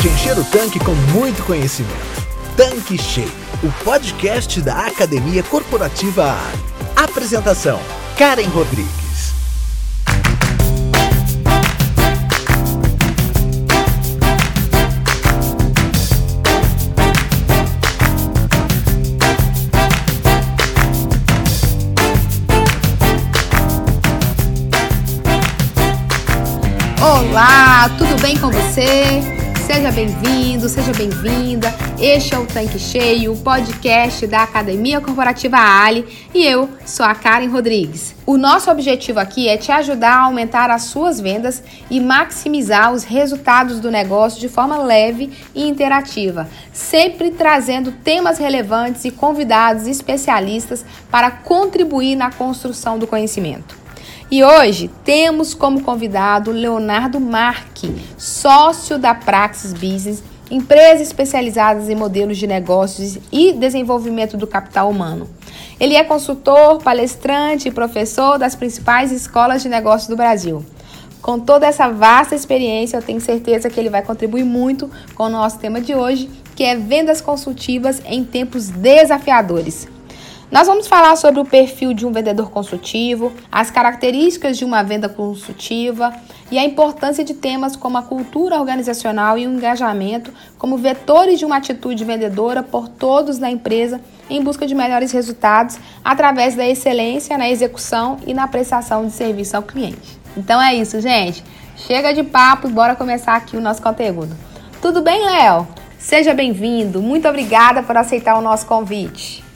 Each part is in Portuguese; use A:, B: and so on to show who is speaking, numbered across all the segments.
A: de encher o tanque com muito conhecimento. Tanque Cheio, o podcast da Academia Corporativa Ali. Apresentação: Karen Rodrigues.
B: Olá, tudo bem com você? Seja bem-vindo, seja bem-vinda. Este é o Tanque Cheio, o podcast da Academia Corporativa Ali e eu sou a Karen Rodrigues. O nosso objetivo aqui é te ajudar a aumentar as suas vendas e maximizar os resultados do negócio de forma leve e interativa, sempre trazendo temas relevantes e convidados especialistas para contribuir na construção do conhecimento. E hoje temos como convidado Leonardo Marque, sócio da Praxis Business, empresa especializada em modelos de negócios e desenvolvimento do capital humano. Ele é consultor, palestrante e professor das principais escolas de negócios do Brasil. Com toda essa vasta experiência, eu tenho certeza que ele vai contribuir muito com o nosso tema de hoje, que é vendas consultivas em tempos desafiadores. Nós vamos falar sobre o perfil de um vendedor consultivo, as características de uma venda consultiva e a importância de temas como a cultura organizacional e o engajamento como vetores de uma atitude vendedora por todos na empresa em busca de melhores resultados através da excelência na execução e na prestação de serviço ao cliente. Então é isso, gente. Chega de papo e bora começar aqui o nosso conteúdo. Tudo bem, Léo? Seja bem-vindo. Muito obrigada por aceitar o nosso convite.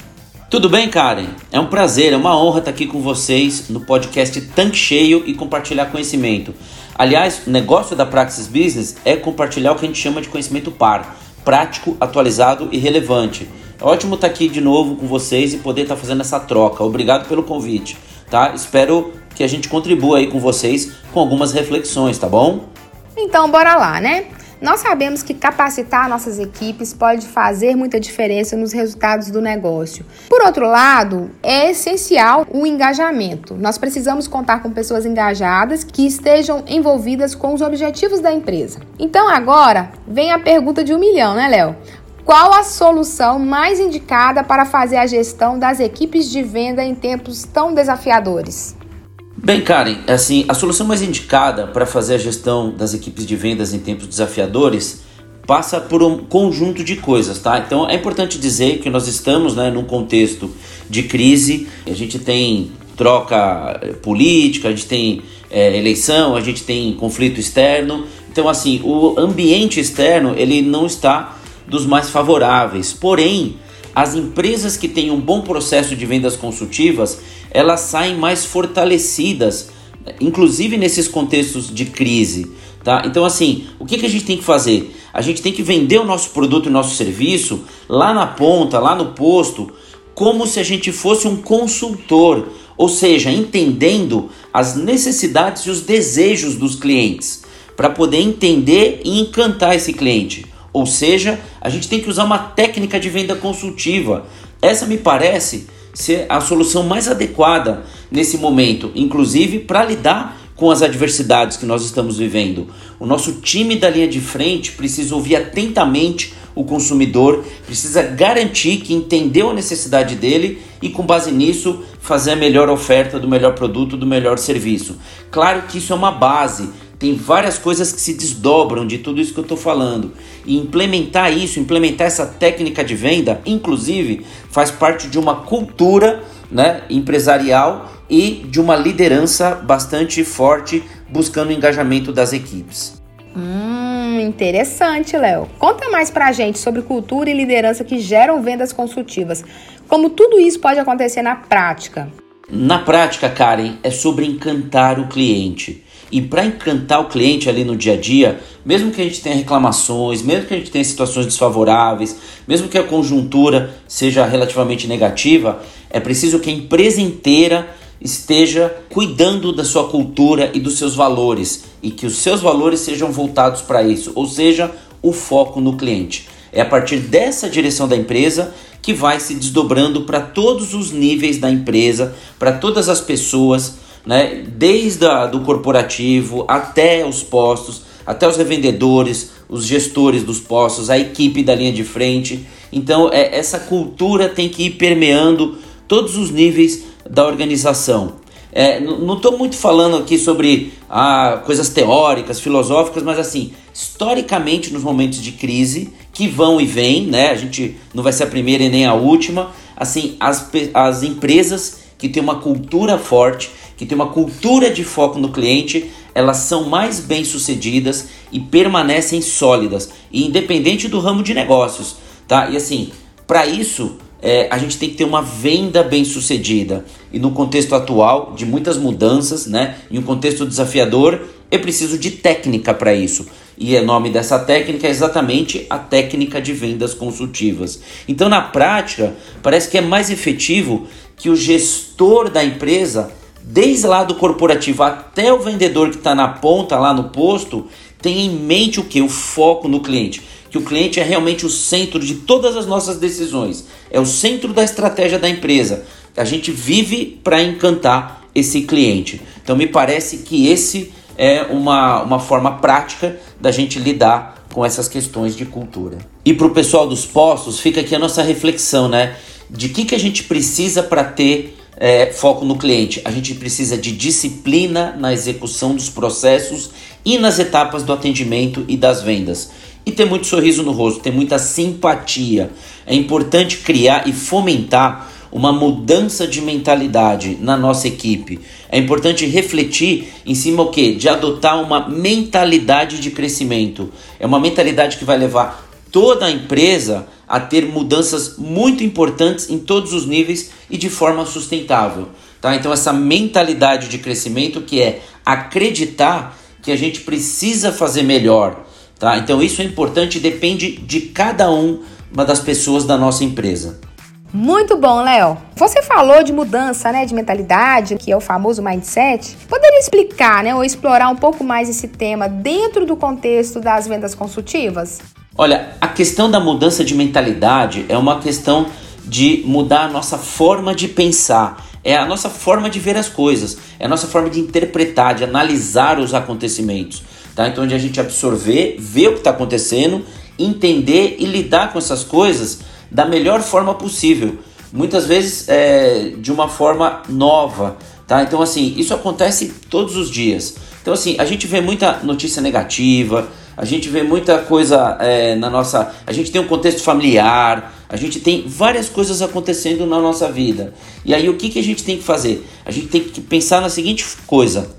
C: Tudo bem, Karen? É um prazer, é uma honra estar aqui com vocês no podcast Tanque Cheio e compartilhar conhecimento. Aliás, o negócio da Praxis Business é compartilhar o que a gente chama de conhecimento par, prático, atualizado e relevante. É ótimo estar aqui de novo com vocês e poder estar fazendo essa troca. Obrigado pelo convite, tá? Espero que a gente contribua aí com vocês com algumas reflexões, tá bom?
B: Então, bora lá, né? Nós sabemos que capacitar nossas equipes pode fazer muita diferença nos resultados do negócio. Por outro lado, é essencial o engajamento. Nós precisamos contar com pessoas engajadas que estejam envolvidas com os objetivos da empresa. Então agora vem a pergunta de um milhão, né, Léo? Qual a solução mais indicada para fazer a gestão das equipes de venda em tempos tão desafiadores?
C: Bem, Karen, assim, a solução mais indicada para fazer a gestão das equipes de vendas em tempos desafiadores passa por um conjunto de coisas, tá? Então é importante dizer que nós estamos né, num contexto de crise, a gente tem troca eh, política, a gente tem é, eleição, a gente tem conflito externo. Então, assim, o ambiente externo ele não está dos mais favoráveis. Porém, as empresas que têm um bom processo de vendas consultivas, elas saem mais fortalecidas, inclusive nesses contextos de crise. Tá? Então, assim, o que, que a gente tem que fazer? A gente tem que vender o nosso produto e o nosso serviço lá na ponta, lá no posto, como se a gente fosse um consultor, ou seja, entendendo as necessidades e os desejos dos clientes, para poder entender e encantar esse cliente. Ou seja, a gente tem que usar uma técnica de venda consultiva. Essa me parece ser a solução mais adequada nesse momento, inclusive para lidar com as adversidades que nós estamos vivendo. O nosso time da linha de frente precisa ouvir atentamente o consumidor, precisa garantir que entendeu a necessidade dele e, com base nisso, fazer a melhor oferta do melhor produto, do melhor serviço. Claro que isso é uma base, tem várias coisas que se desdobram de tudo isso que eu estou falando. E implementar isso, implementar essa técnica de venda, inclusive, faz parte de uma cultura né, empresarial e de uma liderança bastante forte buscando o engajamento das equipes.
B: Hum, interessante, Léo. Conta mais pra gente sobre cultura e liderança que geram vendas consultivas. Como tudo isso pode acontecer na prática?
C: Na prática, Karen, é sobre encantar o cliente. E para encantar o cliente ali no dia a dia, mesmo que a gente tenha reclamações, mesmo que a gente tenha situações desfavoráveis, mesmo que a conjuntura seja relativamente negativa, é preciso que a empresa inteira esteja cuidando da sua cultura e dos seus valores e que os seus valores sejam voltados para isso, ou seja, o foco no cliente. É a partir dessa direção da empresa que vai se desdobrando para todos os níveis da empresa, para todas as pessoas né? Desde a, do corporativo até os postos, até os revendedores, os gestores dos postos, a equipe da linha de frente. Então, é, essa cultura tem que ir permeando todos os níveis da organização. É, não estou muito falando aqui sobre ah, coisas teóricas, filosóficas, mas assim, historicamente, nos momentos de crise, que vão e vêm, né? A gente não vai ser a primeira e nem a última. Assim, as, as empresas que têm uma cultura forte, que têm uma cultura de foco no cliente, elas são mais bem sucedidas e permanecem sólidas, independente do ramo de negócios, tá? E assim, para isso é, a gente tem que ter uma venda bem sucedida. E no contexto atual, de muitas mudanças, né, em um contexto desafiador, eu preciso de técnica para isso. E o nome dessa técnica é exatamente a técnica de vendas consultivas. Então, na prática, parece que é mais efetivo que o gestor da empresa, desde lá do corporativo até o vendedor que está na ponta, lá no posto, tenha em mente o que? O foco no cliente que o cliente é realmente o centro de todas as nossas decisões, é o centro da estratégia da empresa. A gente vive para encantar esse cliente. Então me parece que esse é uma, uma forma prática da gente lidar com essas questões de cultura. E para o pessoal dos postos, fica aqui a nossa reflexão, né? De que, que a gente precisa para ter é, foco no cliente? A gente precisa de disciplina na execução dos processos e nas etapas do atendimento e das vendas e ter muito sorriso no rosto, ter muita simpatia. É importante criar e fomentar uma mudança de mentalidade na nossa equipe. É importante refletir em cima o que? De adotar uma mentalidade de crescimento. É uma mentalidade que vai levar toda a empresa a ter mudanças muito importantes em todos os níveis e de forma sustentável. Tá? Então essa mentalidade de crescimento que é acreditar que a gente precisa fazer melhor, Tá? Então isso é importante e depende de cada um, uma das pessoas da nossa empresa.
B: Muito bom, Léo. Você falou de mudança, né, de mentalidade, que é o famoso mindset. Poderia explicar, né, ou explorar um pouco mais esse tema dentro do contexto das vendas consultivas?
C: Olha, a questão da mudança de mentalidade é uma questão de mudar a nossa forma de pensar, é a nossa forma de ver as coisas, é a nossa forma de interpretar, de analisar os acontecimentos tá? Então, onde a gente absorver, ver o que está acontecendo, entender e lidar com essas coisas da melhor forma possível. Muitas vezes é, de uma forma nova, tá? Então, assim, isso acontece todos os dias. Então, assim, a gente vê muita notícia negativa, a gente vê muita coisa é, na nossa. A gente tem um contexto familiar, a gente tem várias coisas acontecendo na nossa vida. E aí, o que, que a gente tem que fazer? A gente tem que pensar na seguinte coisa: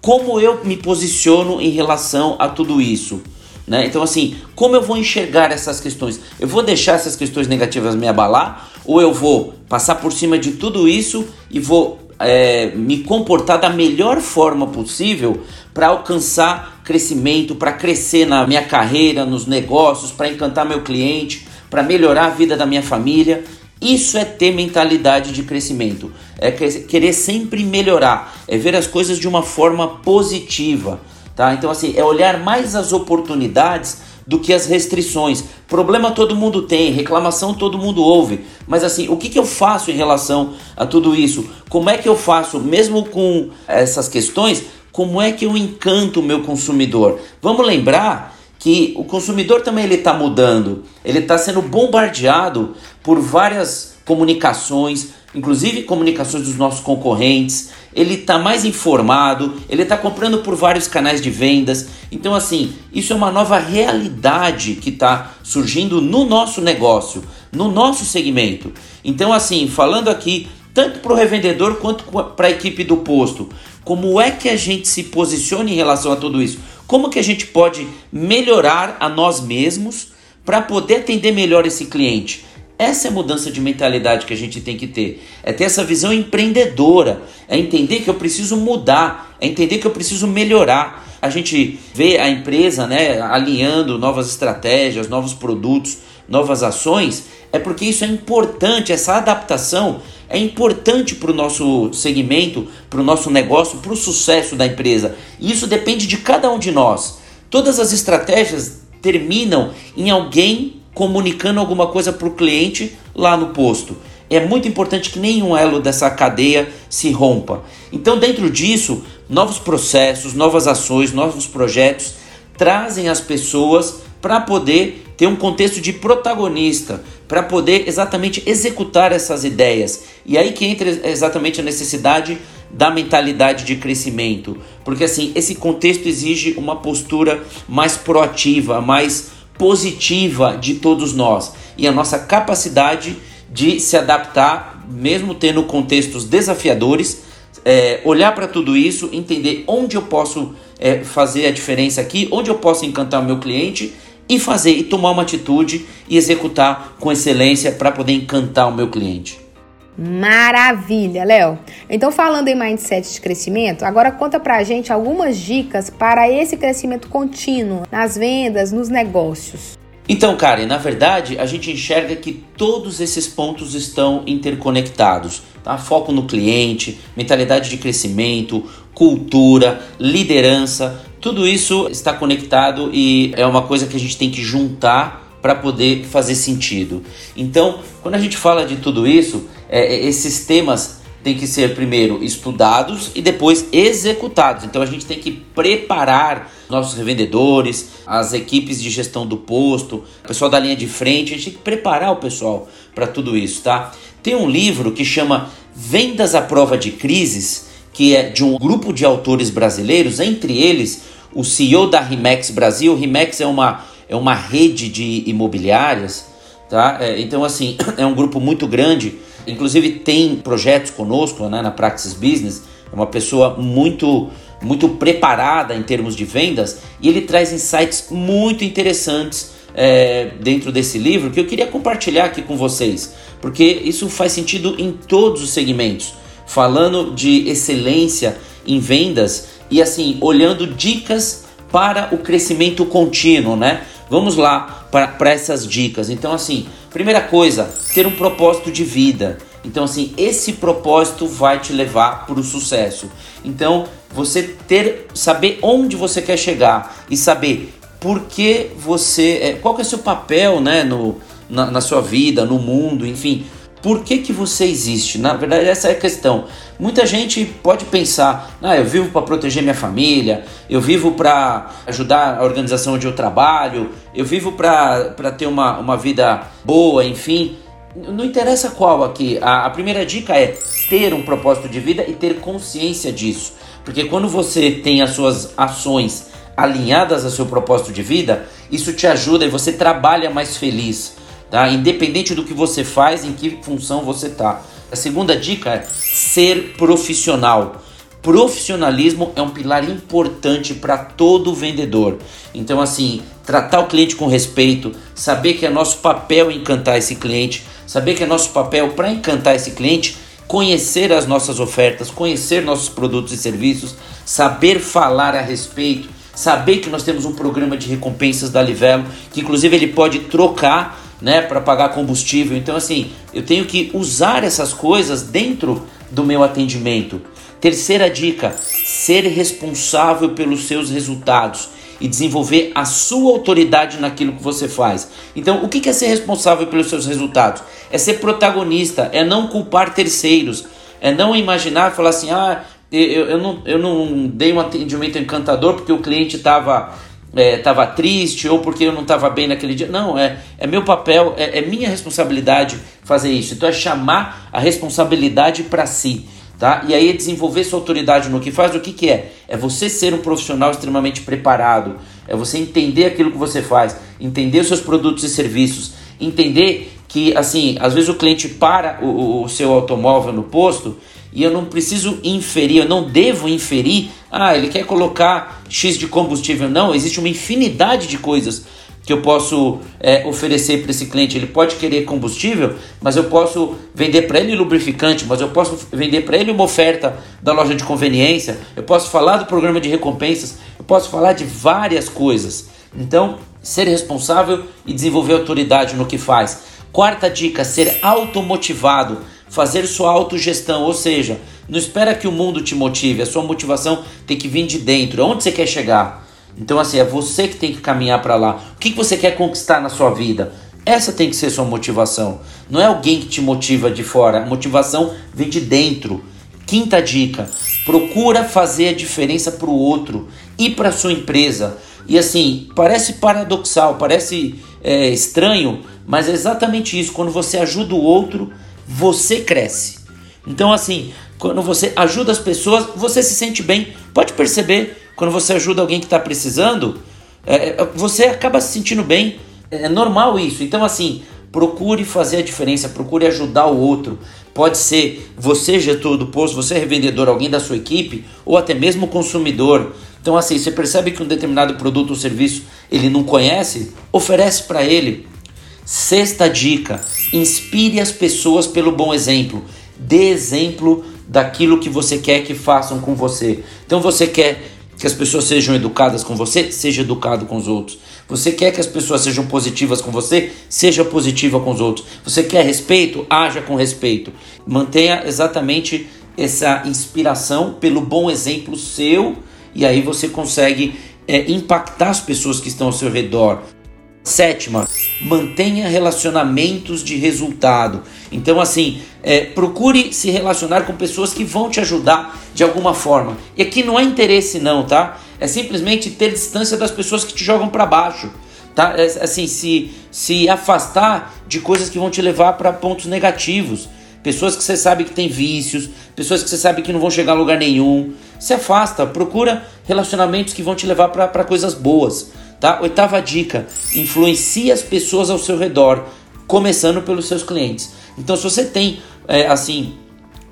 C: como eu me posiciono em relação a tudo isso? Né? Então, assim, como eu vou enxergar essas questões? Eu vou deixar essas questões negativas me abalar ou eu vou passar por cima de tudo isso e vou é, me comportar da melhor forma possível para alcançar crescimento, para crescer na minha carreira, nos negócios, para encantar meu cliente, para melhorar a vida da minha família? Isso é ter mentalidade de crescimento, é querer sempre melhorar, é ver as coisas de uma forma positiva, tá? Então assim, é olhar mais as oportunidades do que as restrições. Problema todo mundo tem, reclamação todo mundo ouve, mas assim, o que, que eu faço em relação a tudo isso? Como é que eu faço, mesmo com essas questões, como é que eu encanto o meu consumidor? Vamos lembrar que o consumidor também ele está mudando, ele está sendo bombardeado por várias comunicações, inclusive comunicações dos nossos concorrentes. Ele está mais informado, ele está comprando por vários canais de vendas. Então, assim, isso é uma nova realidade que está surgindo no nosso negócio, no nosso segmento. Então, assim, falando aqui tanto para o revendedor quanto para a equipe do posto, como é que a gente se posiciona em relação a tudo isso? Como que a gente pode melhorar a nós mesmos para poder atender melhor esse cliente? Essa é a mudança de mentalidade que a gente tem que ter. É ter essa visão empreendedora. É entender que eu preciso mudar. É entender que eu preciso melhorar. A gente vê a empresa né, alinhando novas estratégias, novos produtos, novas ações. É porque isso é importante. Essa adaptação é importante para o nosso segmento, para o nosso negócio, para o sucesso da empresa. E isso depende de cada um de nós. Todas as estratégias terminam em alguém comunicando alguma coisa para o cliente lá no posto. É muito importante que nenhum elo dessa cadeia se rompa. Então, dentro disso, novos processos, novas ações, novos projetos trazem as pessoas para poder ter um contexto de protagonista, para poder exatamente executar essas ideias. E aí que entra exatamente a necessidade da mentalidade de crescimento, porque assim, esse contexto exige uma postura mais proativa, mais positiva de todos nós e a nossa capacidade de se adaptar, mesmo tendo contextos desafiadores, é, olhar para tudo isso, entender onde eu posso é, fazer a diferença aqui, onde eu posso encantar o meu cliente e fazer e tomar uma atitude e executar com excelência para poder encantar o meu cliente.
B: Maravilha, Léo. Então, falando em mindset de crescimento, agora conta pra gente algumas dicas para esse crescimento contínuo nas vendas, nos negócios.
C: Então, Karen, na verdade, a gente enxerga que todos esses pontos estão interconectados. Tá? Foco no cliente, mentalidade de crescimento, cultura, liderança, tudo isso está conectado e é uma coisa que a gente tem que juntar para poder fazer sentido. Então, quando a gente fala de tudo isso, é, é esses temas têm que ser primeiro estudados e depois executados. Então a gente tem que preparar nossos revendedores, as equipes de gestão do posto, o pessoal da linha de frente, a gente tem que preparar o pessoal para tudo isso, tá? Tem um livro que chama Vendas à Prova de Crises, que é de um grupo de autores brasileiros, entre eles o CEO da Rimex Brasil. Rimex é uma, é uma rede de imobiliárias, tá? É, então, assim, é um grupo muito grande Inclusive tem projetos conosco né, na Praxis Business, é uma pessoa muito muito preparada em termos de vendas e ele traz insights muito interessantes é, dentro desse livro que eu queria compartilhar aqui com vocês, porque isso faz sentido em todos os segmentos, falando de excelência em vendas e assim olhando dicas para o crescimento contínuo, né? Vamos lá para essas dicas. Então, assim, primeira coisa, ter um propósito de vida. Então, assim, esse propósito vai te levar para o sucesso. Então, você ter, saber onde você quer chegar e saber por que você, é, qual que é o seu papel, né, no, na, na sua vida, no mundo, enfim, por que, que você existe? Na verdade, essa é a questão. Muita gente pode pensar: ah, eu vivo para proteger minha família, eu vivo para ajudar a organização onde eu trabalho, eu vivo para ter uma, uma vida boa, enfim. Não interessa qual aqui. A, a primeira dica é ter um propósito de vida e ter consciência disso. Porque quando você tem as suas ações alinhadas ao seu propósito de vida, isso te ajuda e você trabalha mais feliz tá? Independente do que você faz, em que função você está. A segunda dica é ser profissional. Profissionalismo é um pilar importante para todo vendedor. Então, assim, tratar o cliente com respeito, saber que é nosso papel encantar esse cliente, saber que é nosso papel para encantar esse cliente, conhecer as nossas ofertas, conhecer nossos produtos e serviços, saber falar a respeito, saber que nós temos um programa de recompensas da Livelo, que inclusive ele pode trocar né, para pagar combustível. Então, assim, eu tenho que usar essas coisas dentro do meu atendimento. Terceira dica: ser responsável pelos seus resultados e desenvolver a sua autoridade naquilo que você faz. Então, o que é ser responsável pelos seus resultados? É ser protagonista, é não culpar terceiros, é não imaginar falar assim: ah, eu, eu, não, eu não dei um atendimento encantador porque o cliente estava estava é, triste ou porque eu não estava bem naquele dia. Não, é, é meu papel, é, é, minha responsabilidade fazer isso. Então é chamar a responsabilidade para si. Tá? E aí é desenvolver sua autoridade no que faz, o que, que é? É você ser um profissional extremamente preparado, é você entender aquilo que você faz, entender os seus produtos e serviços, entender que, assim, às vezes o cliente para o, o seu automóvel no posto e eu não preciso inferir, eu não devo inferir, ah, ele quer colocar X de combustível. Não, existe uma infinidade de coisas que eu posso é, oferecer para esse cliente. Ele pode querer combustível, mas eu posso vender para ele lubrificante, mas eu posso vender para ele uma oferta da loja de conveniência, eu posso falar do programa de recompensas, eu posso falar de várias coisas. Então, ser responsável e desenvolver autoridade no que faz. Quarta dica: ser automotivado fazer sua autogestão, ou seja, não espera que o mundo te motive, a sua motivação tem que vir de dentro. Onde você quer chegar? Então, assim, é você que tem que caminhar para lá. O que você quer conquistar na sua vida? Essa tem que ser sua motivação. Não é alguém que te motiva de fora. A motivação vem de dentro. Quinta dica: procura fazer a diferença para o outro e para sua empresa. E assim, parece paradoxal, parece é, estranho, mas é exatamente isso. Quando você ajuda o outro, você cresce. Então, assim, quando você ajuda as pessoas, você se sente bem. Pode perceber, quando você ajuda alguém que está precisando, é, é, você acaba se sentindo bem. É normal isso. Então, assim, procure fazer a diferença, procure ajudar o outro. Pode ser você, gestor do posto, você revendedor, alguém da sua equipe, ou até mesmo consumidor. Então, assim, você percebe que um determinado produto ou serviço ele não conhece, oferece para ele. Sexta dica: inspire as pessoas pelo bom exemplo. Dê exemplo daquilo que você quer que façam com você. Então, você quer que as pessoas sejam educadas com você, seja educado com os outros. Você quer que as pessoas sejam positivas com você, seja positiva com os outros. Você quer respeito, haja com respeito. Mantenha exatamente essa inspiração pelo bom exemplo seu e aí você consegue é, impactar as pessoas que estão ao seu redor. Sétima, mantenha relacionamentos de resultado. Então, assim, é, procure se relacionar com pessoas que vão te ajudar de alguma forma. E aqui não é interesse, não, tá? É simplesmente ter distância das pessoas que te jogam para baixo, tá? É, assim, se, se afastar de coisas que vão te levar para pontos negativos. Pessoas que você sabe que tem vícios, pessoas que você sabe que não vão chegar a lugar nenhum. Se afasta, procura relacionamentos que vão te levar para coisas boas. Tá? Oitava dica: influencie as pessoas ao seu redor, começando pelos seus clientes. Então, se você tem é, assim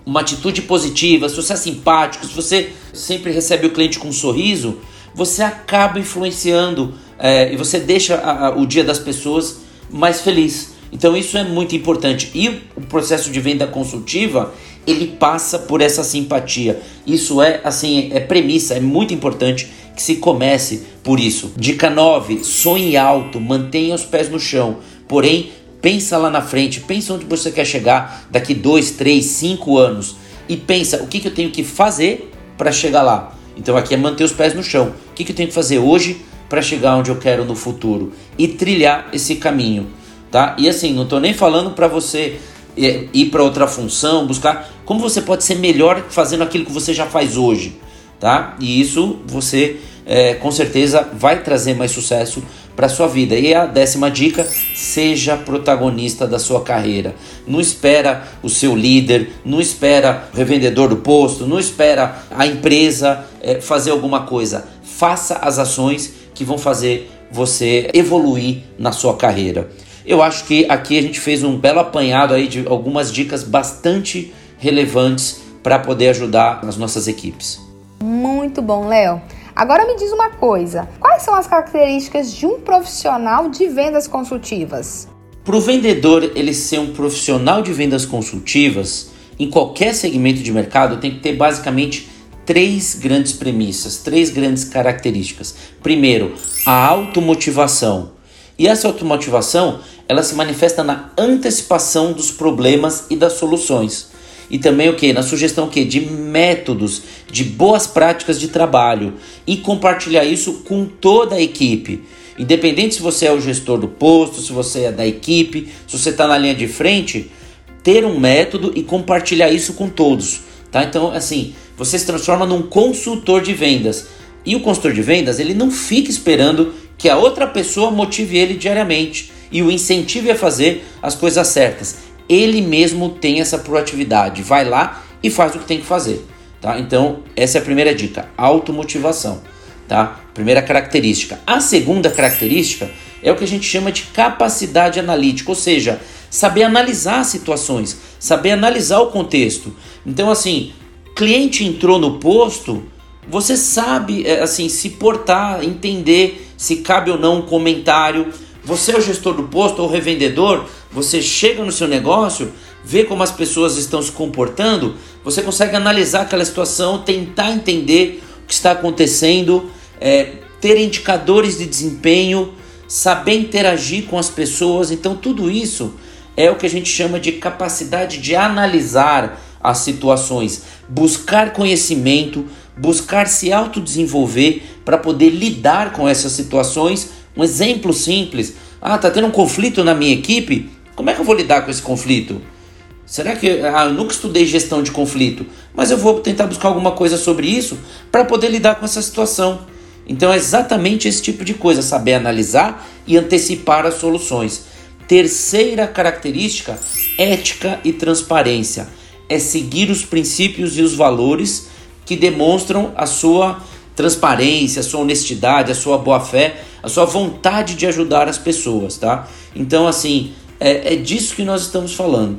C: uma atitude positiva, se você é simpático, se você sempre recebe o cliente com um sorriso, você acaba influenciando é, e você deixa a, a, o dia das pessoas mais feliz. Então isso é muito importante. E o processo de venda consultiva, ele passa por essa simpatia. Isso é assim, é premissa, é muito importante que se comece por isso. Dica 9: sonhe alto, mantenha os pés no chão. Porém, pensa lá na frente, pensa onde você quer chegar daqui 2, 3, 5 anos e pensa o que, que eu tenho que fazer para chegar lá. Então aqui é manter os pés no chão. O que, que eu tenho que fazer hoje para chegar onde eu quero no futuro e trilhar esse caminho, tá? E assim, não estou nem falando para você é, ir para outra função, buscar como você pode ser melhor fazendo aquilo que você já faz hoje tá? E isso você é, com certeza vai trazer mais sucesso para sua vida. E a décima dica: seja protagonista da sua carreira. Não espera o seu líder, não espera o revendedor do posto, não espera a empresa é, fazer alguma coisa. Faça as ações que vão fazer você evoluir na sua carreira. Eu acho que aqui a gente fez um belo apanhado aí de algumas dicas bastante relevantes para poder ajudar as nossas equipes.
B: Muito bom, Léo. Agora me diz uma coisa: quais são as características de um profissional de vendas consultivas?
C: Para o vendedor ele ser um profissional de vendas consultivas, em qualquer segmento de mercado, tem que ter basicamente três grandes premissas, três grandes características. Primeiro, a automotivação. E essa automotivação, ela se manifesta na antecipação dos problemas e das soluções e também o que na sugestão que de métodos, de boas práticas de trabalho e compartilhar isso com toda a equipe. Independente se você é o gestor do posto, se você é da equipe, se você está na linha de frente, ter um método e compartilhar isso com todos, tá? Então, assim, você se transforma num consultor de vendas. E o consultor de vendas, ele não fica esperando que a outra pessoa motive ele diariamente e o incentive a fazer as coisas certas ele mesmo tem essa proatividade, vai lá e faz o que tem que fazer, tá? Então, essa é a primeira dica, automotivação, tá? Primeira característica. A segunda característica é o que a gente chama de capacidade analítica, ou seja, saber analisar situações, saber analisar o contexto. Então, assim, cliente entrou no posto, você sabe, é, assim, se portar, entender se cabe ou não um comentário. Você é o gestor do posto ou revendedor, você chega no seu negócio, vê como as pessoas estão se comportando, você consegue analisar aquela situação, tentar entender o que está acontecendo, é, ter indicadores de desempenho, saber interagir com as pessoas. Então, tudo isso é o que a gente chama de capacidade de analisar as situações, buscar conhecimento, buscar se autodesenvolver para poder lidar com essas situações. Um exemplo simples: ah, tá tendo um conflito na minha equipe. Como é que eu vou lidar com esse conflito? Será que ah, eu nunca estudei gestão de conflito, mas eu vou tentar buscar alguma coisa sobre isso para poder lidar com essa situação. Então é exatamente esse tipo de coisa, saber analisar e antecipar as soluções. Terceira característica, ética e transparência. É seguir os princípios e os valores que demonstram a sua transparência, a sua honestidade, a sua boa-fé, a sua vontade de ajudar as pessoas, tá? Então, assim, é, é disso que nós estamos falando.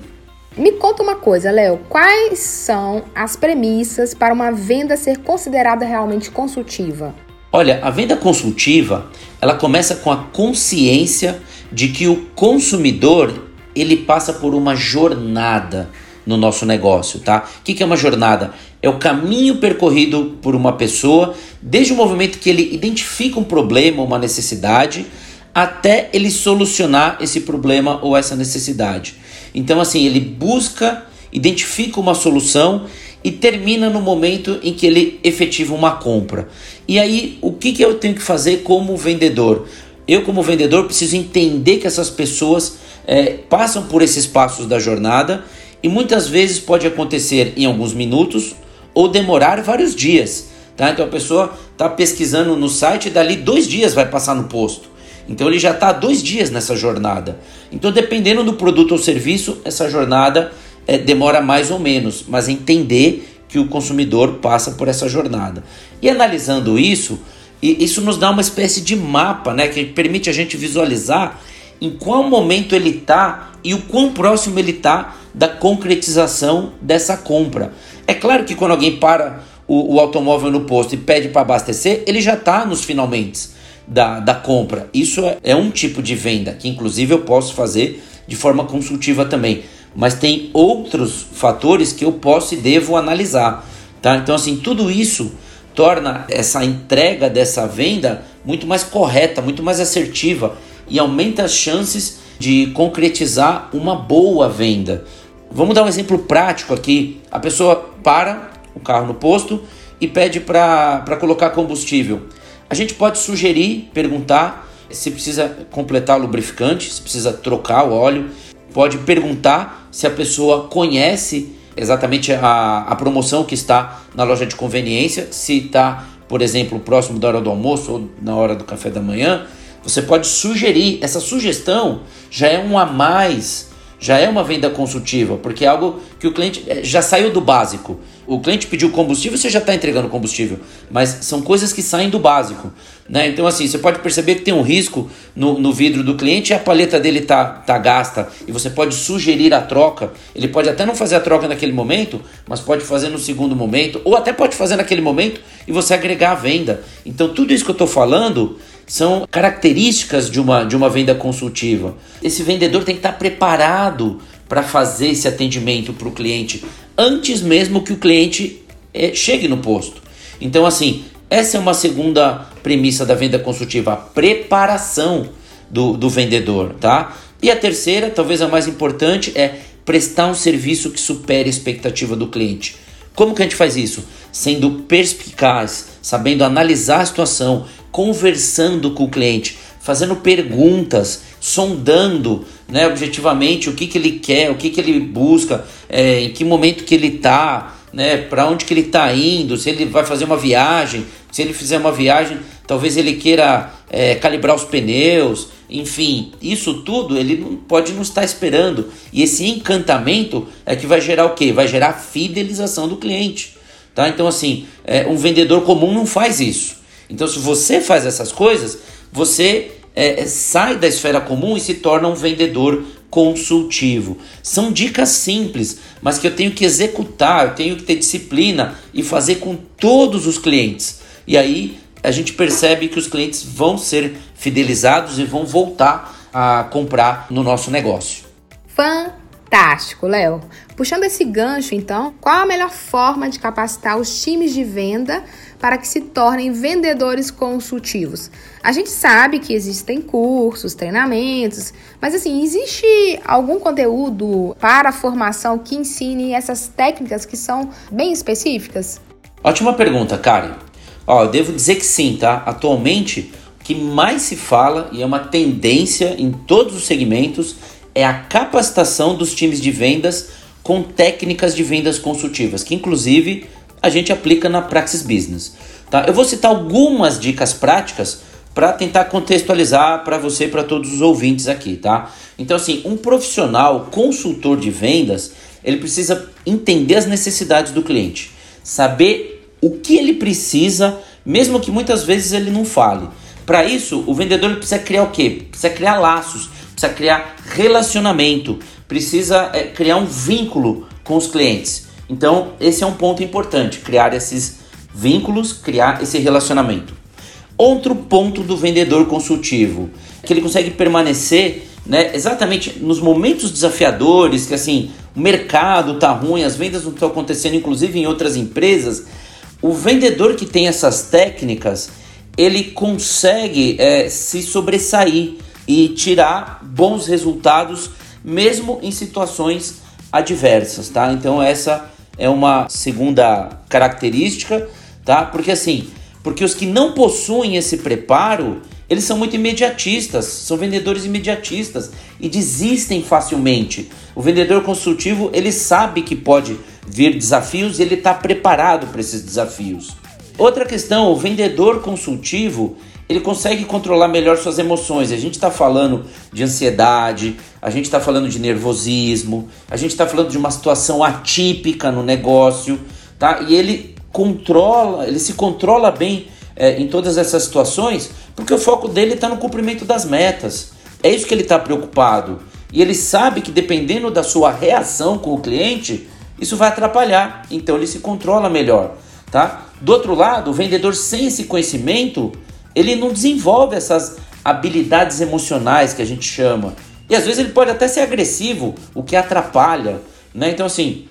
B: Me conta uma coisa, Léo. Quais são as premissas para uma venda ser considerada realmente consultiva?
C: Olha, a venda consultiva, ela começa com a consciência de que o consumidor, ele passa por uma jornada no nosso negócio, tá? O que é uma jornada? É o caminho percorrido por uma pessoa, desde o movimento que ele identifica um problema, uma necessidade, até ele solucionar esse problema ou essa necessidade. Então, assim, ele busca, identifica uma solução e termina no momento em que ele efetiva uma compra. E aí, o que, que eu tenho que fazer como vendedor? Eu, como vendedor, preciso entender que essas pessoas é, passam por esses passos da jornada e muitas vezes pode acontecer em alguns minutos ou demorar vários dias. Tá? Então a pessoa está pesquisando no site dali dois dias vai passar no posto. Então ele já está dois dias nessa jornada. Então, dependendo do produto ou serviço, essa jornada é, demora mais ou menos, mas entender que o consumidor passa por essa jornada. E analisando isso, isso nos dá uma espécie de mapa, né, que permite a gente visualizar em qual momento ele está e o quão próximo ele está da concretização dessa compra. É claro que quando alguém para o, o automóvel no posto e pede para abastecer, ele já está nos finalmente da, da compra. Isso é, é um tipo de venda que, inclusive, eu posso fazer de forma consultiva também. Mas tem outros fatores que eu posso e devo analisar. Tá? Então, assim, tudo isso torna essa entrega dessa venda muito mais correta, muito mais assertiva e aumenta as chances de concretizar uma boa venda. Vamos dar um exemplo prático aqui. A pessoa para o carro no posto e pede para colocar combustível. A gente pode sugerir, perguntar se precisa completar o lubrificante, se precisa trocar o óleo. Pode perguntar se a pessoa conhece exatamente a, a promoção que está na loja de conveniência, se está, por exemplo, próximo da hora do almoço ou na hora do café da manhã. Você pode sugerir, essa sugestão já é um a mais, já é uma venda consultiva, porque é algo que o cliente eh, já saiu do básico. O cliente pediu combustível, você já está entregando combustível, mas são coisas que saem do básico. Né? Então, assim, você pode perceber que tem um risco no, no vidro do cliente e a paleta dele tá, tá gasta e você pode sugerir a troca. Ele pode até não fazer a troca naquele momento, mas pode fazer no segundo momento, ou até pode fazer naquele momento e você agregar a venda. Então, tudo isso que eu estou falando são características de uma, de uma venda consultiva. Esse vendedor tem que estar preparado para fazer esse atendimento para o cliente antes mesmo que o cliente é, chegue no posto. Então, assim, essa é uma segunda premissa da venda consultiva, a preparação do, do vendedor, tá? E a terceira, talvez a mais importante, é prestar um serviço que supere a expectativa do cliente. Como que a gente faz isso? Sendo perspicaz, sabendo analisar a situação, conversando com o cliente, fazendo perguntas, sondando né, objetivamente o que, que ele quer, o que, que ele busca, é, em que momento que ele está, né, para onde que ele está indo, se ele vai fazer uma viagem, se ele fizer uma viagem, talvez ele queira é, calibrar os pneus, enfim, isso tudo ele não, pode não estar esperando. E esse encantamento é que vai gerar o quê? Vai gerar fidelização do cliente. Tá? Então, assim, é, um vendedor comum não faz isso. Então, se você faz essas coisas, você é, sai da esfera comum e se torna um vendedor consultivo. São dicas simples, mas que eu tenho que executar, eu tenho que ter disciplina e fazer com todos os clientes. E aí a gente percebe que os clientes vão ser fidelizados e vão voltar a comprar no nosso negócio.
B: Fantástico, Léo. Puxando esse gancho, então, qual a melhor forma de capacitar os times de venda para que se tornem vendedores consultivos? A gente sabe que existem cursos, treinamentos, mas assim, existe algum conteúdo para a formação que ensine essas técnicas que são bem específicas?
C: Ótima pergunta, Karen. Ó, eu devo dizer que sim, tá? Atualmente, o que mais se fala e é uma tendência em todos os segmentos é a capacitação dos times de vendas com técnicas de vendas consultivas, que inclusive a gente aplica na Praxis Business. Tá? Eu vou citar algumas dicas práticas para tentar contextualizar para você e para todos os ouvintes aqui, tá? Então, assim, um profissional consultor de vendas, ele precisa entender as necessidades do cliente, saber o que ele precisa, mesmo que muitas vezes ele não fale. Para isso, o vendedor precisa criar o quê? Precisa criar laços, precisa criar relacionamento, precisa é, criar um vínculo com os clientes. Então, esse é um ponto importante, criar esses vínculos, criar esse relacionamento. Outro ponto do vendedor consultivo, que ele consegue permanecer né, exatamente nos momentos desafiadores, que assim, o mercado tá ruim, as vendas não estão acontecendo, inclusive em outras empresas. O vendedor que tem essas técnicas, ele consegue é, se sobressair e tirar bons resultados, mesmo em situações adversas, tá? Então essa é uma segunda característica, tá? Porque assim, porque os que não possuem esse preparo, eles são muito imediatistas, são vendedores imediatistas e desistem facilmente. O vendedor consultivo, ele sabe que pode vir desafios e ele está preparado para esses desafios. Outra questão, o vendedor consultivo, ele consegue controlar melhor suas emoções. A gente está falando de ansiedade, a gente está falando de nervosismo, a gente está falando de uma situação atípica no negócio, tá? E ele controla, ele se controla bem é, em todas essas situações, porque o foco dele está no cumprimento das metas. É isso que ele está preocupado. E ele sabe que dependendo da sua reação com o cliente, isso vai atrapalhar. Então ele se controla melhor, tá? Do outro lado, o vendedor sem esse conhecimento, ele não desenvolve essas habilidades emocionais que a gente chama. E às vezes ele pode até ser agressivo, o que atrapalha. Né? Então, assim,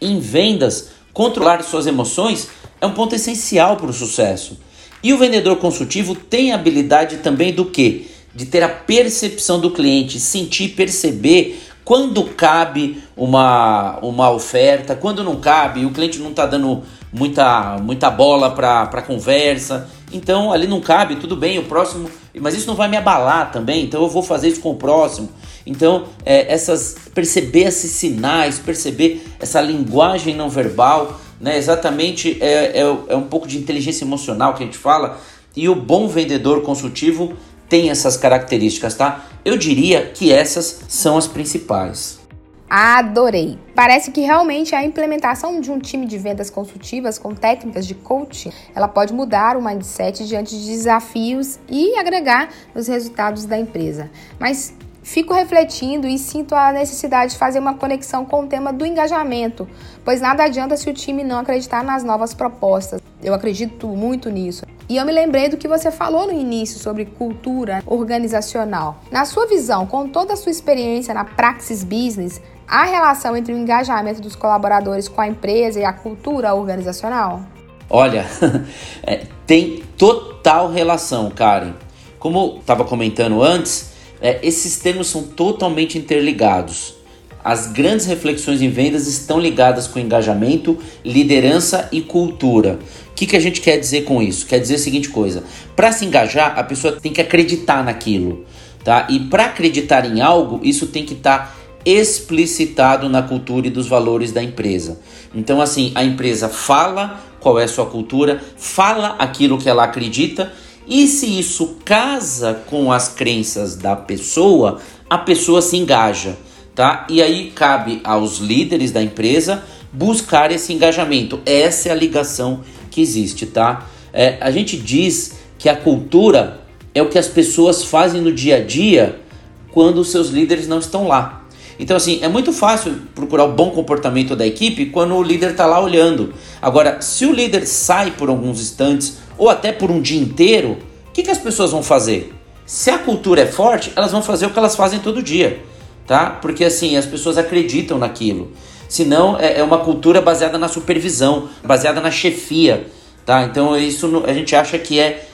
C: em vendas, controlar suas emoções é um ponto essencial para o sucesso. E o vendedor consultivo tem a habilidade também do que? De ter a percepção do cliente, sentir, perceber quando cabe uma, uma oferta, quando não cabe, o cliente não está dando muita, muita bola para a conversa. Então ali não cabe, tudo bem, o próximo. Mas isso não vai me abalar também, então eu vou fazer isso com o próximo. Então, é, essas perceber esses sinais, perceber essa linguagem não verbal, né? Exatamente é, é, é um pouco de inteligência emocional que a gente fala. E o bom vendedor consultivo tem essas características, tá? Eu diria que essas são as principais.
B: Adorei! Parece que realmente a implementação de um time de vendas consultivas com técnicas de coaching, ela pode mudar o mindset diante de desafios e agregar nos resultados da empresa. Mas Fico refletindo e sinto a necessidade de fazer uma conexão com o tema do engajamento, pois nada adianta se o time não acreditar nas novas propostas. Eu acredito muito nisso. E eu me lembrei do que você falou no início sobre cultura organizacional. Na sua visão, com toda a sua experiência na Praxis Business, há relação entre o engajamento dos colaboradores com a empresa e a cultura organizacional?
C: Olha, é, tem total relação, Karen. Como estava comentando antes, é, esses termos são totalmente interligados. As grandes reflexões em vendas estão ligadas com engajamento, liderança e cultura. O que, que a gente quer dizer com isso? Quer dizer a seguinte coisa: para se engajar, a pessoa tem que acreditar naquilo, tá? E para acreditar em algo, isso tem que estar tá explicitado na cultura e dos valores da empresa. Então, assim, a empresa fala qual é a sua cultura, fala aquilo que ela acredita e se isso casa com as crenças da pessoa, a pessoa se engaja, tá? E aí cabe aos líderes da empresa buscar esse engajamento. Essa é a ligação que existe, tá? É, a gente diz que a cultura é o que as pessoas fazem no dia a dia quando os seus líderes não estão lá. Então, assim, é muito fácil procurar o bom comportamento da equipe quando o líder está lá olhando. Agora, se o líder sai por alguns instantes ou até por um dia inteiro, o que, que as pessoas vão fazer? Se a cultura é forte, elas vão fazer o que elas fazem todo dia, tá? Porque assim, as pessoas acreditam naquilo. Senão, é, é uma cultura baseada na supervisão, baseada na chefia, tá? Então, isso a gente acha que é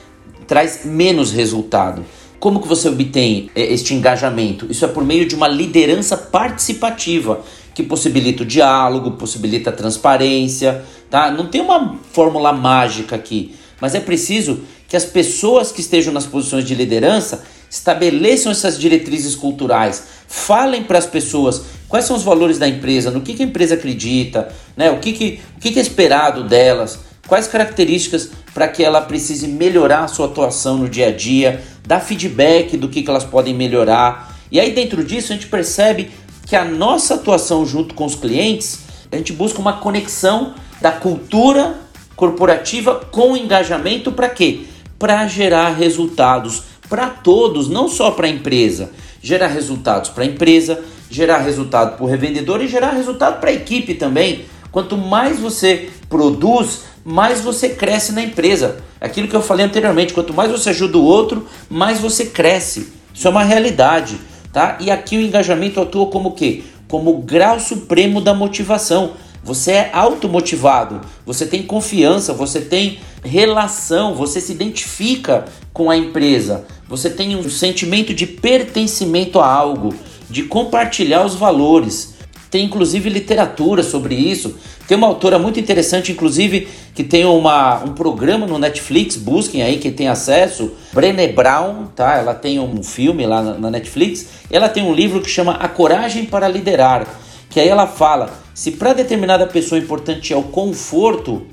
C: traz menos resultado. Como que você obtém é, este engajamento? Isso é por meio de uma liderança participativa que possibilita o diálogo, possibilita a transparência, tá? Não tem uma fórmula mágica aqui, mas é preciso que as pessoas que estejam nas posições de liderança estabeleçam essas diretrizes culturais, falem para as pessoas quais são os valores da empresa, no que, que a empresa acredita, né? o, que, que, o que, que é esperado delas, quais características para que ela precise melhorar a sua atuação no dia a dia, dar feedback do que, que elas podem melhorar. E aí, dentro disso, a gente percebe que a nossa atuação junto com os clientes, a gente busca uma conexão da cultura corporativa com o engajamento para quê? Para gerar resultados para todos, não só para a empresa. Gerar resultados para a empresa, gerar resultado para o revendedor e gerar resultado para a equipe também. Quanto mais você produz, mais você cresce na empresa. Aquilo que eu falei anteriormente, quanto mais você ajuda o outro, mais você cresce. Isso é uma realidade, tá? E aqui o engajamento atua como o quê? Como o grau supremo da motivação. Você é automotivado, você tem confiança, você tem relação, você se identifica com a empresa, você tem um sentimento de pertencimento a algo, de compartilhar os valores. Tem inclusive literatura sobre isso. Tem uma autora muito interessante, inclusive, que tem uma, um programa no Netflix, busquem aí quem tem acesso, Brené Brown, tá? Ela tem um filme lá na, na Netflix, ela tem um livro que chama A Coragem para Liderar, que aí ela fala se para determinada pessoa importante é o conforto,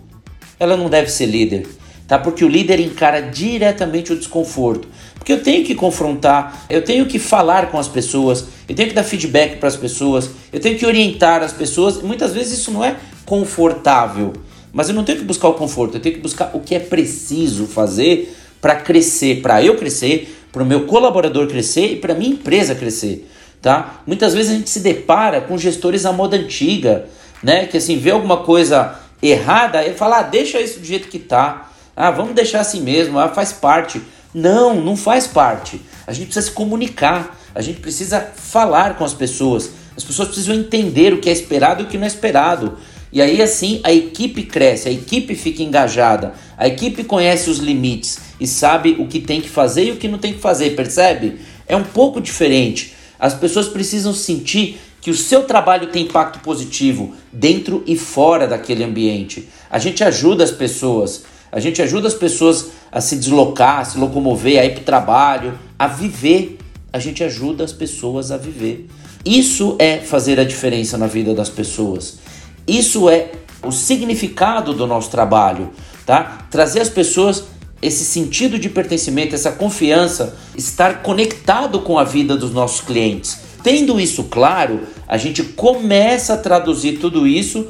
C: ela não deve ser líder, tá? Porque o líder encara diretamente o desconforto. Porque eu tenho que confrontar, eu tenho que falar com as pessoas, eu tenho que dar feedback para as pessoas, eu tenho que orientar as pessoas. Muitas vezes isso não é confortável, mas eu não tenho que buscar o conforto, eu tenho que buscar o que é preciso fazer para crescer, para eu crescer, para o meu colaborador crescer e para minha empresa crescer tá? Muitas vezes a gente se depara com gestores à moda antiga, né? Que assim, vê alguma coisa errada e fala, ah, deixa isso do jeito que tá. Ah, vamos deixar assim mesmo, ah, faz parte. Não, não faz parte. A gente precisa se comunicar, a gente precisa falar com as pessoas. As pessoas precisam entender o que é esperado e o que não é esperado. E aí assim a equipe cresce, a equipe fica engajada, a equipe conhece os limites e sabe o que tem que fazer e o que não tem que fazer, percebe? É um pouco diferente. As pessoas precisam sentir que o seu trabalho tem impacto positivo dentro e fora daquele ambiente. A gente ajuda as pessoas, a gente ajuda as pessoas a se deslocar, a se locomover, a ir para o trabalho, a viver. A gente ajuda as pessoas a viver. Isso é fazer a diferença na vida das pessoas. Isso é o significado do nosso trabalho, tá? Trazer as pessoas esse sentido de pertencimento, essa confiança, estar conectado com a vida dos nossos clientes. Tendo isso claro, a gente começa a traduzir tudo isso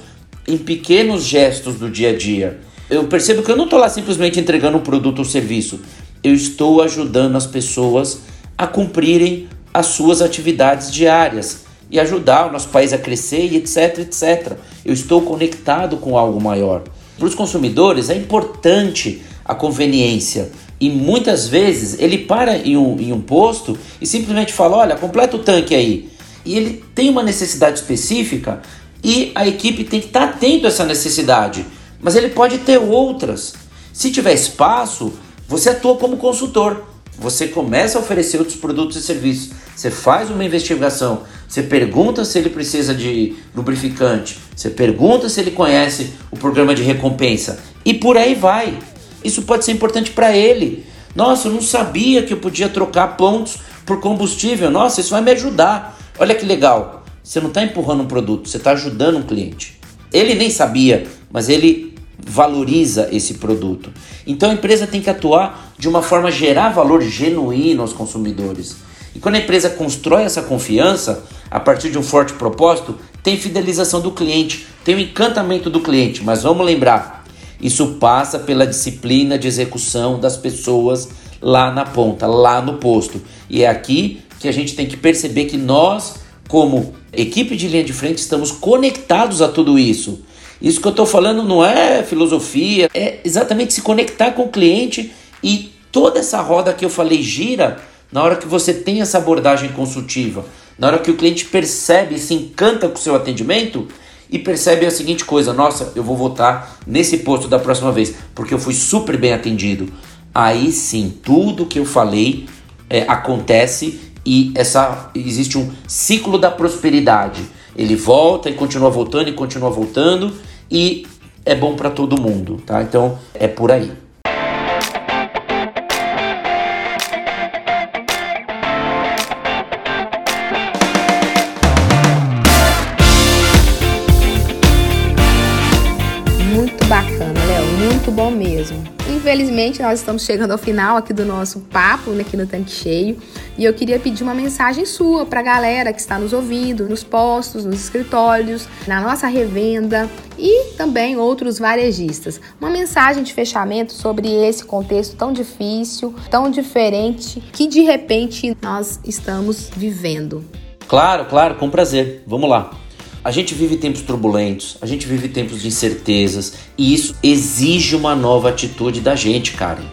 C: em pequenos gestos do dia a dia. Eu percebo que eu não estou lá simplesmente entregando um produto ou serviço, eu estou ajudando as pessoas a cumprirem as suas atividades diárias e ajudar o nosso país a crescer e etc, etc. Eu estou conectado com algo maior. Para os consumidores é importante a conveniência. E muitas vezes ele para em um, em um posto e simplesmente fala: olha, completa o tanque aí. E ele tem uma necessidade específica e a equipe tem que estar atento a essa necessidade. Mas ele pode ter outras. Se tiver espaço, você atua como consultor. Você começa a oferecer outros produtos e serviços. Você faz uma investigação. Você pergunta se ele precisa de lubrificante. Você pergunta se ele conhece o programa de recompensa. E por aí vai. Isso pode ser importante para ele. Nossa, eu não sabia que eu podia trocar pontos por combustível. Nossa, isso vai me ajudar. Olha que legal. Você não está empurrando um produto, você está ajudando um cliente. Ele nem sabia, mas ele valoriza esse produto. Então a empresa tem que atuar de uma forma a gerar valor genuíno aos consumidores. E quando a empresa constrói essa confiança, a partir de um forte propósito, tem fidelização do cliente, tem o encantamento do cliente. Mas vamos lembrar, isso passa pela disciplina de execução das pessoas lá na ponta, lá no posto. E é aqui que a gente tem que perceber que nós, como equipe de linha de frente, estamos conectados a tudo isso. Isso que eu estou falando não é filosofia, é exatamente se conectar com o cliente e toda essa roda que eu falei gira na hora que você tem essa abordagem consultiva, na hora que o cliente percebe e se encanta com o seu atendimento, e percebe a seguinte coisa: nossa, eu vou votar nesse posto da próxima vez, porque eu fui super bem atendido. Aí sim, tudo que eu falei é, acontece e essa existe um ciclo da prosperidade. Ele volta e continua voltando e continua voltando e é bom para todo mundo, tá? Então é por aí.
B: Muito bacana muito bom mesmo. Infelizmente, nós estamos chegando ao final aqui do nosso papo né, aqui no Tanque Cheio e eu queria pedir uma mensagem sua para a galera que está nos ouvindo, nos postos, nos escritórios, na nossa revenda e também outros varejistas. Uma mensagem de fechamento sobre esse contexto tão difícil, tão diferente que de repente nós estamos vivendo.
C: Claro, claro, com prazer. Vamos lá. A gente vive tempos turbulentos, a gente vive tempos de incertezas e isso exige uma nova atitude da gente, Karen.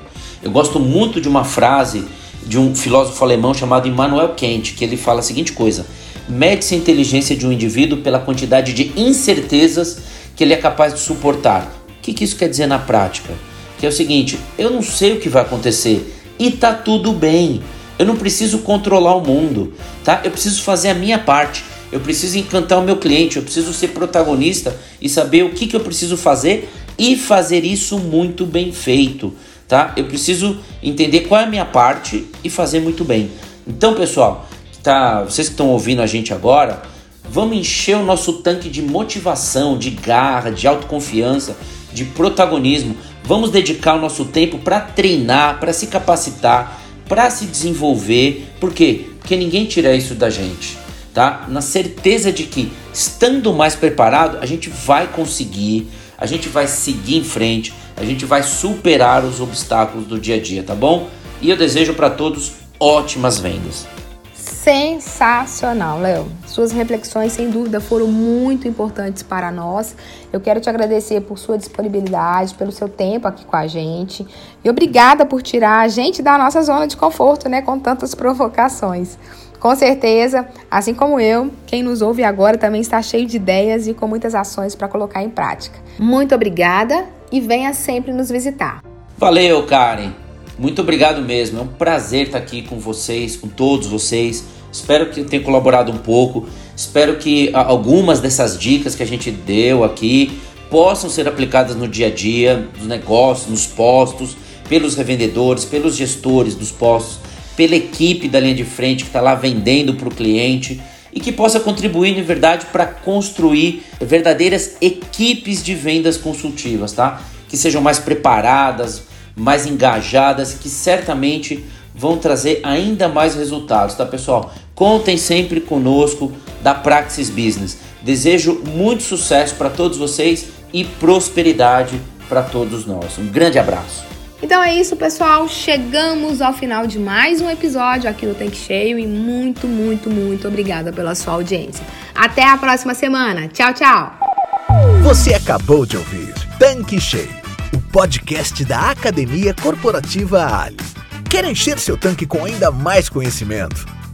C: Eu gosto muito de uma frase de um filósofo alemão chamado Immanuel Kant, que ele fala a seguinte coisa: mede-se a inteligência de um indivíduo pela quantidade de incertezas que ele é capaz de suportar. O que, que isso quer dizer na prática? Que é o seguinte: eu não sei o que vai acontecer e tá tudo bem. Eu não preciso controlar o mundo, tá? Eu preciso fazer a minha parte eu preciso encantar o meu cliente, eu preciso ser protagonista e saber o que, que eu preciso fazer e fazer isso muito bem feito, tá? Eu preciso entender qual é a minha parte e fazer muito bem. Então, pessoal, tá, vocês que estão ouvindo a gente agora, vamos encher o nosso tanque de motivação, de garra, de autoconfiança, de protagonismo. Vamos dedicar o nosso tempo para treinar, para se capacitar, para se desenvolver. Por quê? Porque ninguém tira isso da gente tá? Na certeza de que estando mais preparado, a gente vai conseguir, a gente vai seguir em frente, a gente vai superar os obstáculos do dia a dia, tá bom? E eu desejo para todos ótimas vendas.
B: Sensacional, Léo. Suas reflexões, sem dúvida, foram muito importantes para nós. Eu quero te agradecer por sua disponibilidade, pelo seu tempo aqui com a gente. E obrigada por tirar a gente da nossa zona de conforto, né? Com tantas provocações. Com certeza, assim como eu, quem nos ouve agora também está cheio de ideias e com muitas ações para colocar em prática. Muito obrigada e venha sempre nos visitar.
C: Valeu, Karen. Muito obrigado mesmo. É um prazer estar aqui com vocês, com todos vocês. Espero que eu tenha colaborado um pouco. Espero que algumas dessas dicas que a gente deu aqui possam ser aplicadas no dia a dia, nos negócios, nos postos, pelos revendedores, pelos gestores dos postos pela equipe da linha de frente que está lá vendendo para o cliente e que possa contribuir, de verdade, para construir verdadeiras equipes de vendas consultivas, tá? Que sejam mais preparadas, mais engajadas, que certamente vão trazer ainda mais resultados, tá, pessoal? Contem sempre conosco da Praxis Business. Desejo muito sucesso para todos vocês e prosperidade para todos nós. Um grande abraço.
B: Então é isso, pessoal. Chegamos ao final de mais um episódio aqui do Tanque Cheio e muito, muito, muito obrigada pela sua audiência. Até a próxima semana. Tchau, tchau.
A: Você acabou de ouvir Tanque Cheio, o podcast da Academia Corporativa Ali. Quer encher seu tanque com ainda mais conhecimento?